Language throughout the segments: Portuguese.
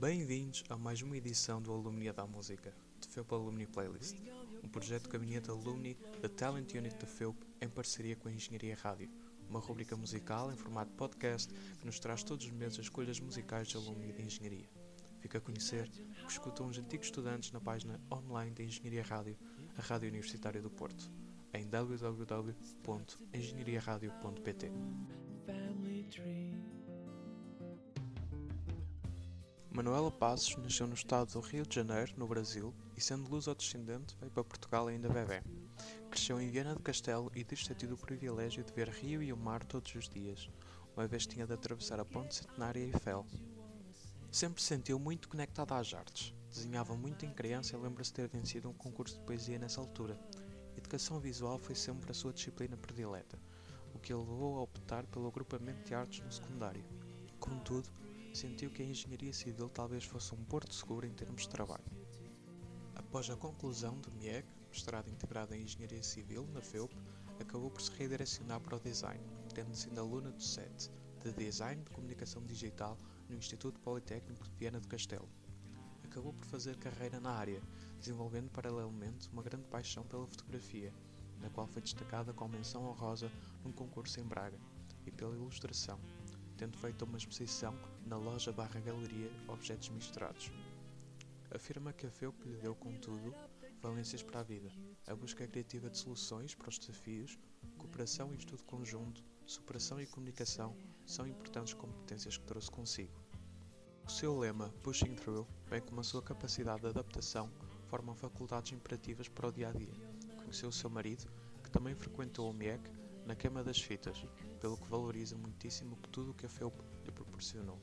Bem-vindos a mais uma edição do Alumnia da Música, de FEUP Alumni Playlist, um projeto do Gabinete Alumni da Talent Unit da FEUP em parceria com a Engenharia Rádio, uma rubrica musical em formato podcast que nos traz todos os meses as escolhas musicais de alumni de Engenharia. Fica a conhecer o que escutam os antigos estudantes na página online da Engenharia Rádio, a Rádio Universitária do Porto, em www.engenhariaradio.pt. Manuela Passos nasceu no estado do Rio de Janeiro, no Brasil, e sendo luso-descendente, veio para Portugal ainda bebê. Cresceu em Viana do Castelo e diz ter tido o privilégio de ver rio e o mar todos os dias, uma vez tinha de atravessar a ponte centenária Eiffel. Sempre se sentiu muito conectada às artes. Desenhava muito em criança e lembra-se ter vencido um concurso de poesia nessa altura. Educação visual foi sempre a sua disciplina predileta, o que a levou a optar pelo agrupamento de artes no secundário. Contudo, sentiu que a engenharia civil talvez fosse um porto seguro em termos de trabalho. Após a conclusão do MEC, mestrado integrado em Engenharia Civil, na FEUP, acabou por se redirecionar para o design, tendo sido aluna do SET, de Design de Comunicação Digital, no Instituto Politécnico de Viana do Castelo. Acabou por fazer carreira na área, desenvolvendo paralelamente uma grande paixão pela fotografia, na qual foi destacada com menção honrosa num concurso em Braga, e pela ilustração, tendo feito uma exposição na loja barra galeria Objetos Misturados. Afirma que a FEUP lhe deu, contudo, valências para a vida, a busca criativa de soluções para os desafios, cooperação e estudo conjunto, superação e comunicação são importantes competências que trouxe consigo. O seu lema, Pushing Through, bem como a sua capacidade de adaptação, formam faculdades imperativas para o dia a dia. Conheceu o seu marido, que também frequentou o MEC, na queima das fitas, pelo que valoriza muitíssimo tudo o que a FEUP lhe proporcionou.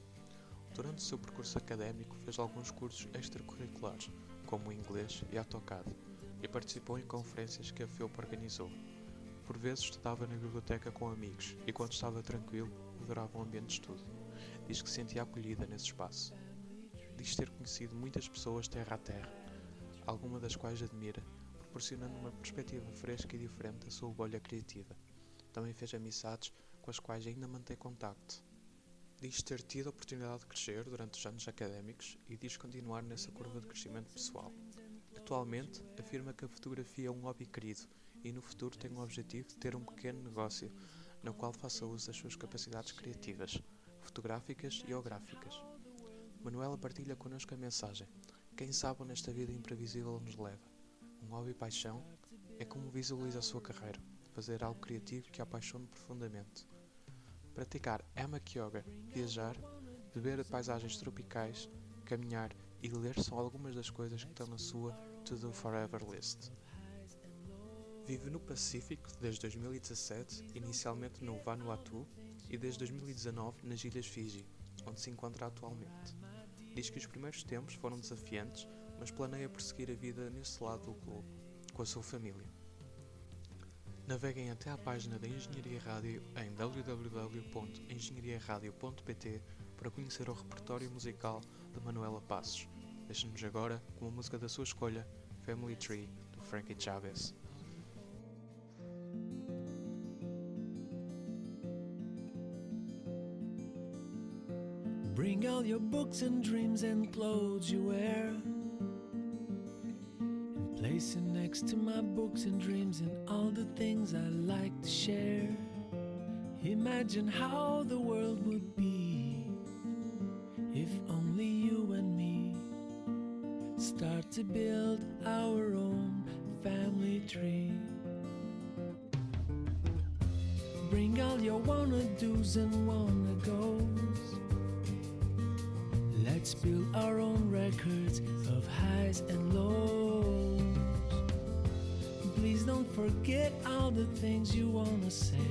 Durante o seu percurso académico fez alguns cursos extracurriculares, como o inglês e AutoCAD, e participou em conferências que a FEUP organizou. Por vezes estudava na biblioteca com amigos e quando estava tranquilo, adorava o ambiente de estudo. Diz que sentia acolhida nesse espaço. Diz ter conhecido muitas pessoas terra a terra, algumas das quais admira, proporcionando uma perspectiva fresca e diferente da sua bolha criativa. Também fez amizades com as quais ainda mantém contacto. Diz ter tido a oportunidade de crescer durante os anos académicos e diz continuar nessa curva de crescimento pessoal. Atualmente, afirma que a fotografia é um hobby querido e no futuro tem o objetivo de ter um pequeno negócio no qual faça uso das suas capacidades criativas, fotográficas e geográficas. Manuela partilha connosco a mensagem: Quem sabe onde esta vida imprevisível nos leva? Um hobby paixão é como visualiza a sua carreira fazer algo criativo que a apaixone profundamente. Praticar Hammock Yoga, viajar, beber paisagens tropicais, caminhar e ler são algumas das coisas que estão na sua To Do Forever list. Vive no Pacífico desde 2017, inicialmente no Vanuatu, e desde 2019 nas Ilhas Fiji, onde se encontra atualmente. Diz que os primeiros tempos foram desafiantes, mas planeia prosseguir a vida nesse lado do globo, com a sua família. Naveguem até à página da Engenharia Rádio em www.engenhariaradio.pt para conhecer o repertório musical de Manuela Passos. Deixe-nos agora com a música da sua escolha, Family Tree, do Frankie Chavez. Bring all your books and dreams and clothes you wear. Placing next to my books and dreams and all the things I like to share. Imagine how the world would be if only you and me start to build our own family tree. Bring all your wanna do's and wanna go's. Let's build our own records of highs and lows. Please don't forget all the things you wanna say.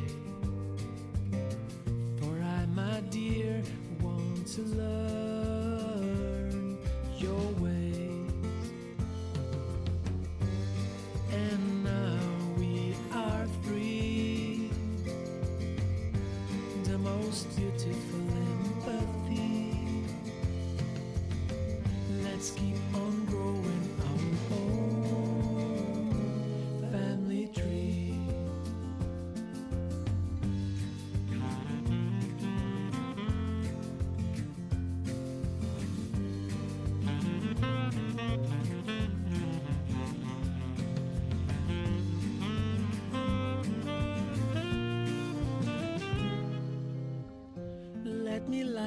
For I, my dear, want to learn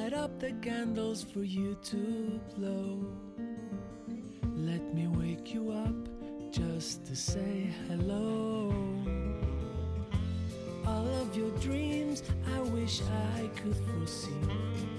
Light up the candles for you to blow. Let me wake you up just to say hello. All of your dreams, I wish I could foresee.